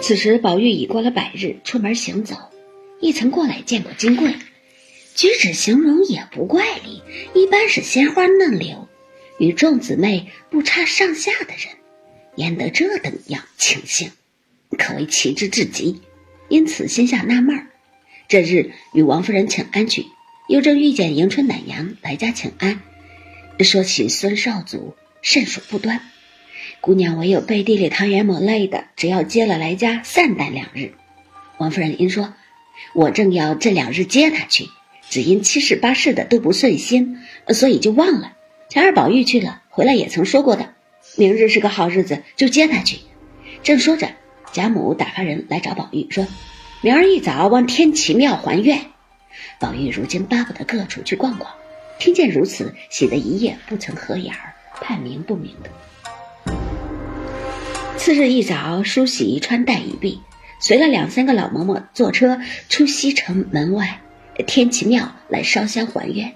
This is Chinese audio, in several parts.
此时，宝玉已过了百日，出门行走，一曾过来见过金桂，举止形容也不怪丽，一般是鲜花嫩柳，与众姊妹不差上下的人，焉得这等样情形，可谓奇之至极。因此心下纳闷儿。这日与王夫人请安去，又正遇见迎春、奶娘来家请安，说起孙少祖甚属不端。姑娘唯有背地里糖言抹泪的，只要接了来家散淡两日。王夫人因说：“我正要这两日接他去，只因七事八事的都不顺心，所以就忘了。前儿宝玉去了，回来也曾说过的，明日是个好日子，就接他去。”正说着，贾母打发人来找宝玉，说：“明儿一早往天齐庙还愿。”宝玉如今巴不得各处去逛逛，听见如此，喜得一夜不曾合眼儿，判明不明的。次日一早，梳洗穿戴已毕，随了两三个老嬷嬷坐车出西城门外天齐庙来烧香还愿。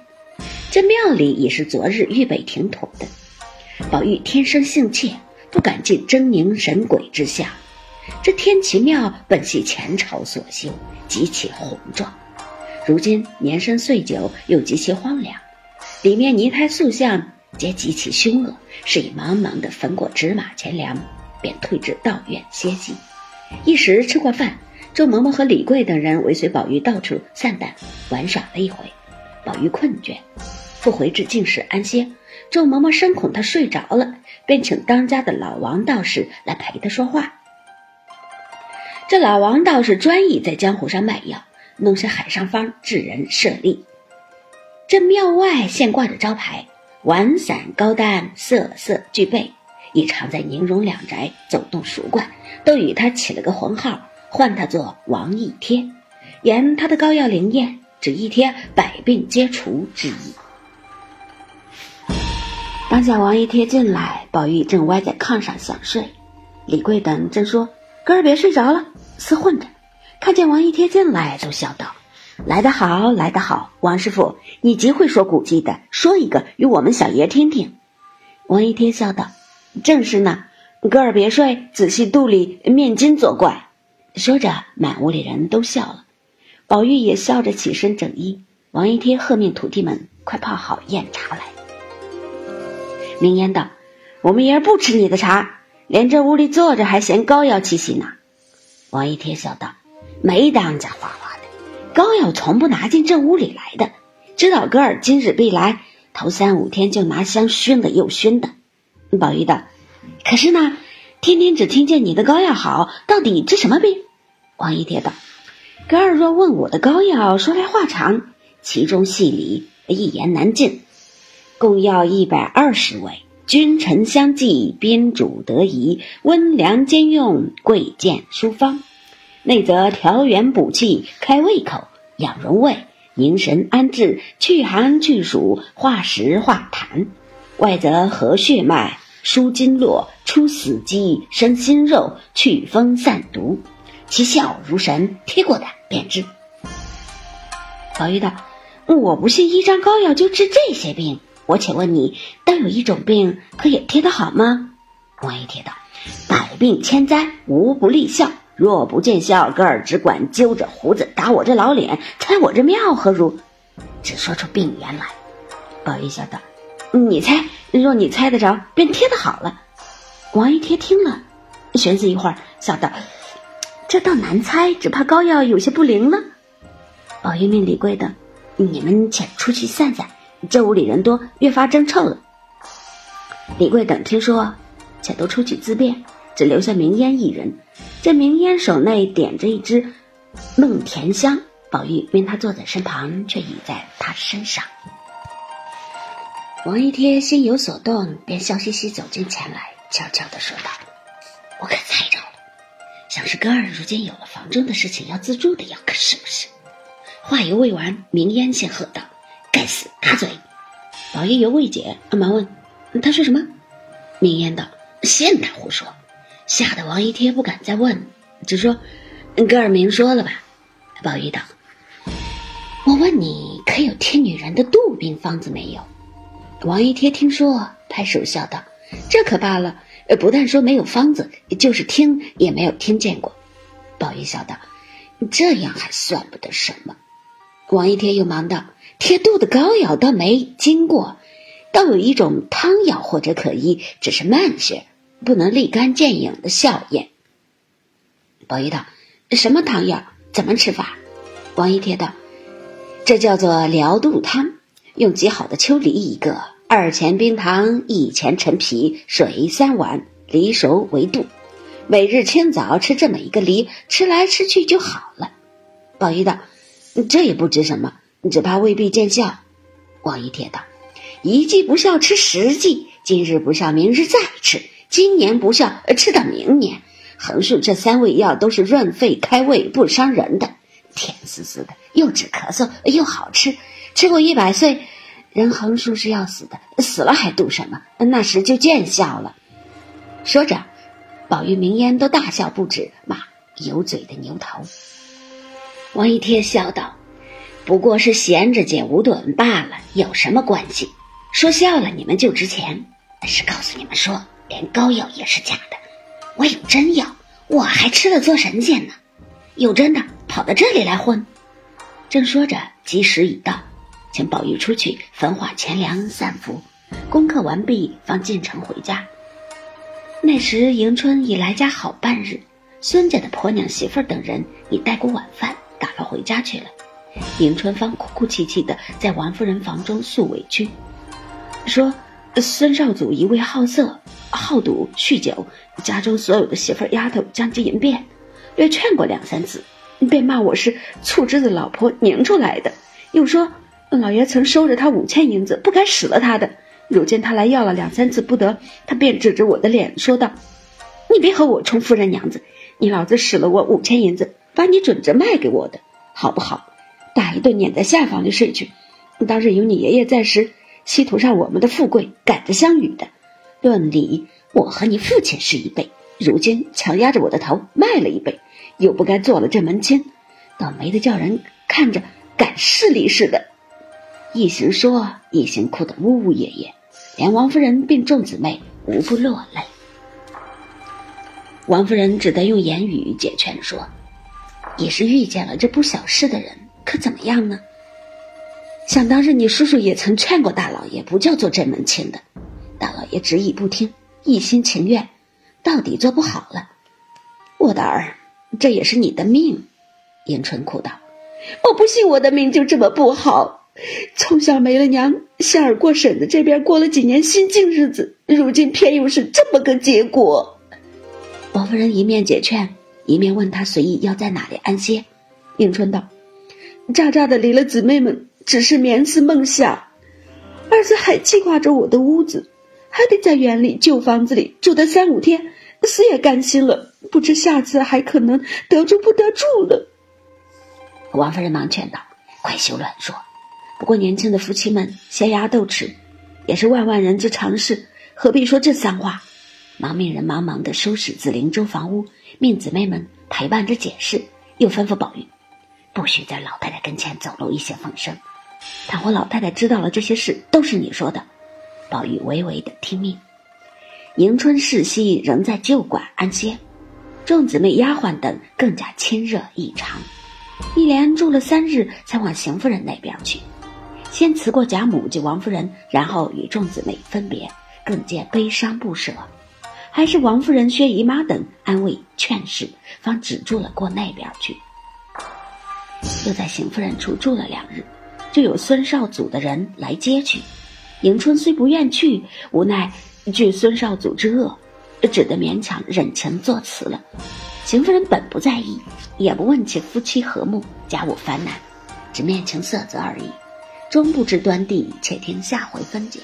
这庙里也是昨日预备停妥的。宝玉天生性怯，不敢进狰狞神鬼之下。这天齐庙本系前朝所修，极其宏壮，如今年深岁久，又极其荒凉，里面泥胎塑像皆极其凶恶，是以茫茫的焚过纸马钱粮。便退至道院歇息，一时吃过饭，周嬷嬷和李贵等人尾随宝玉到处散淡玩耍了一回。宝玉困倦，复回至静室安歇。周嬷嬷深恐他睡着了，便请当家的老王道士来陪他说话。这老王道士专意在江湖上卖药，弄些海上方治人设利。这庙外现挂着招牌，丸散高丹，色色俱备。已常在宁荣两宅走动熟惯，都与他起了个浑号，唤他做王一贴，言他的膏药灵验，只一贴百病皆除之意。当下王一贴进来，宝玉正歪在炕上想睡，李贵等正说：“哥儿别睡着了，厮混着。”看见王一贴进来，就笑道：“来得好，来得好，王师傅，你极会说古迹的，说一个与我们小爷听听。”王一贴笑道。正是呢，哥儿别睡，仔细肚里面筋作怪。说着，满屋里人都笑了，宝玉也笑着起身整衣。王一贴喝命徒弟们快泡好酽茶来。明烟道：“我们爷儿不吃你的茶，连这屋里坐着还嫌膏药气息呢。”王一贴笑道：“没当家花花的，膏药从不拿进这屋里来的。知道哥儿今日必来，头三五天就拿香熏的又熏的。”宝玉道：“可是呢，天天只听见你的膏药好，到底治什么病？”王一贴道：“哥儿若问我的膏药，说来话长，其中细理一言难尽。共药一百二十味，君臣相济，宾主得宜，温凉兼用，贵贱殊方。内则调元补气，开胃口，养荣胃，凝神安志，去寒去暑，化食化痰；外则和血脉。”舒筋络，出死肌，生新肉，祛风散毒，其效如神。贴过的便知。宝玉道：“我不信一张膏药就治这些病。我且问你，但有一种病可也贴得好吗？”王一贴道：“百病千灾，无不立效。若不见效，哥儿只管揪着胡子打我这老脸，猜我这庙何如？只说出病源来。”宝玉笑道。你猜，若你猜得着，便贴的好了。王一贴听了，悬思一会儿，笑道：“这倒难猜，只怕膏药有些不灵了。”宝玉命李贵等：“你们且出去散散，这屋里人多，越发争臭了。”李贵等听说，且都出去自便，只留下明烟一人。这明烟手内点着一支梦甜香，宝玉命他坐在身旁，却倚在他身上。王一贴心有所动，便笑嘻嘻走近前来，悄悄地说道：“我可猜着了，想是哥儿如今有了房中的事情要自助的，要可是不是？”话犹未完，明烟先喝道：“该死，打嘴！”宝玉犹未解，忙问：“他说什么？”明烟道：“现他胡说。”吓得王一贴不敢再问，只说：“哥儿明说了吧。”宝玉道：“我问你，可有贴女人的肚病方子没有？”王一贴听说，拍手笑道：“这可罢了，不但说没有方子，就是听也没有听见过。宝玉笑道：“这样还算不得什么。”王一贴又忙道：“贴肚的膏药倒没经过，倒有一种汤药或者可医，只是慢些，不能立竿见影的效验。”宝玉道：“什么汤药？怎么吃法？”王一贴道：“这叫做疗肚汤，用极好的秋梨一个，二钱冰糖，一钱陈皮，水三碗，梨熟为度。每日清早吃这么一个梨，吃来吃去就好了。”宝玉道：“这也不值什么，只怕未必见效。”王一贴道：“一剂不效，吃十剂；今日不效，明日再吃；今年不效，吃到明年。”横竖这三味药都是润肺开胃不伤人的，甜丝丝的，又止咳嗽又好吃。吃过一百岁，人横竖是要死的，死了还度什么？那时就见效了。说着，宝玉、明烟都大笑不止，骂有嘴的牛头。王一贴笑道：“不过是闲着解无盹罢了，有什么关系？说笑了，你们就值钱。但是告诉你们说，连膏药也是假的。”我有真药，我还吃了做神仙呢。有真的跑到这里来混，正说着，吉时已到，请宝玉出去焚化钱粮散福，功课完毕方进城回家。那时迎春已来家好半日，孙家的婆娘媳妇儿等人已带过晚饭，打发回家去了。迎春方哭哭啼啼的在王夫人房中诉委屈，说孙少祖一味好色。好赌酗酒，家中所有的媳妇儿丫头将其迎变，略劝过两三次，便骂我是醋汁的老婆拧出来的，又说老爷曾收着他五千银子，不该使了他的。如今他来要了两三次不得，他便指着我的脸说道：“你别和我充夫人娘子，你老子使了我五千银子，把你准着卖给我的，好不好？打一顿撵在下房里睡去。当日有你爷爷在时，稀图上我们的富贵，赶着相与的。”论理，我和你父亲是一辈，如今强压着我的头卖了一辈，又不该做了这门亲，倒没得叫人看着赶势力似的。一行说，一行哭得呜呜咽咽，连王夫人并众姊妹无不落泪。王夫人只得用言语解劝说：“也是遇见了这不小事的人，可怎么样呢？想当日你叔叔也曾劝过大老爷，不叫做这门亲的。”大老爷执意不听，一心情愿，到底做不好了。我的儿，这也是你的命。迎春哭道：“我不信我的命就这么不好。从小没了娘，想儿过婶子这边过了几年心静日子，如今偏又是这么个结果。”王夫人一面解劝，一面问他随意要在哪里安歇。迎春道：“渣渣的离了姊妹们，只是眠思梦想，儿子还记挂着我的屋子。”还得在园里旧房子里住的三五天，死也甘心了。不知下次还可能得住不得住了。王夫人忙劝道：“快休乱说。不过年轻的夫妻们闲牙斗齿，也是万万人之常事，何必说这三话？”忙命人忙忙的收拾紫灵洲房屋，命姊妹们陪伴着解释，又吩咐宝玉，不许在老太太跟前走漏一些风声。倘或老太太知道了这些事，都是你说的。宝玉微微的听命，迎春世夕仍在旧馆安歇，众姊妹丫鬟等更加亲热异常。一连住了三日，才往邢夫人那边去，先辞过贾母及王夫人，然后与众姊妹分别，更见悲伤不舍。还是王夫人、薛姨妈等安慰劝示，方止住了过那边去。又在邢夫人处住了两日，就有孙少祖的人来接去。迎春虽不愿去，无奈惧孙少祖之恶，只得勉强忍情作辞了。邢夫人本不在意，也不问其夫妻和睦，家务烦难，只面情色泽而已。终不知端地，且听下回分解。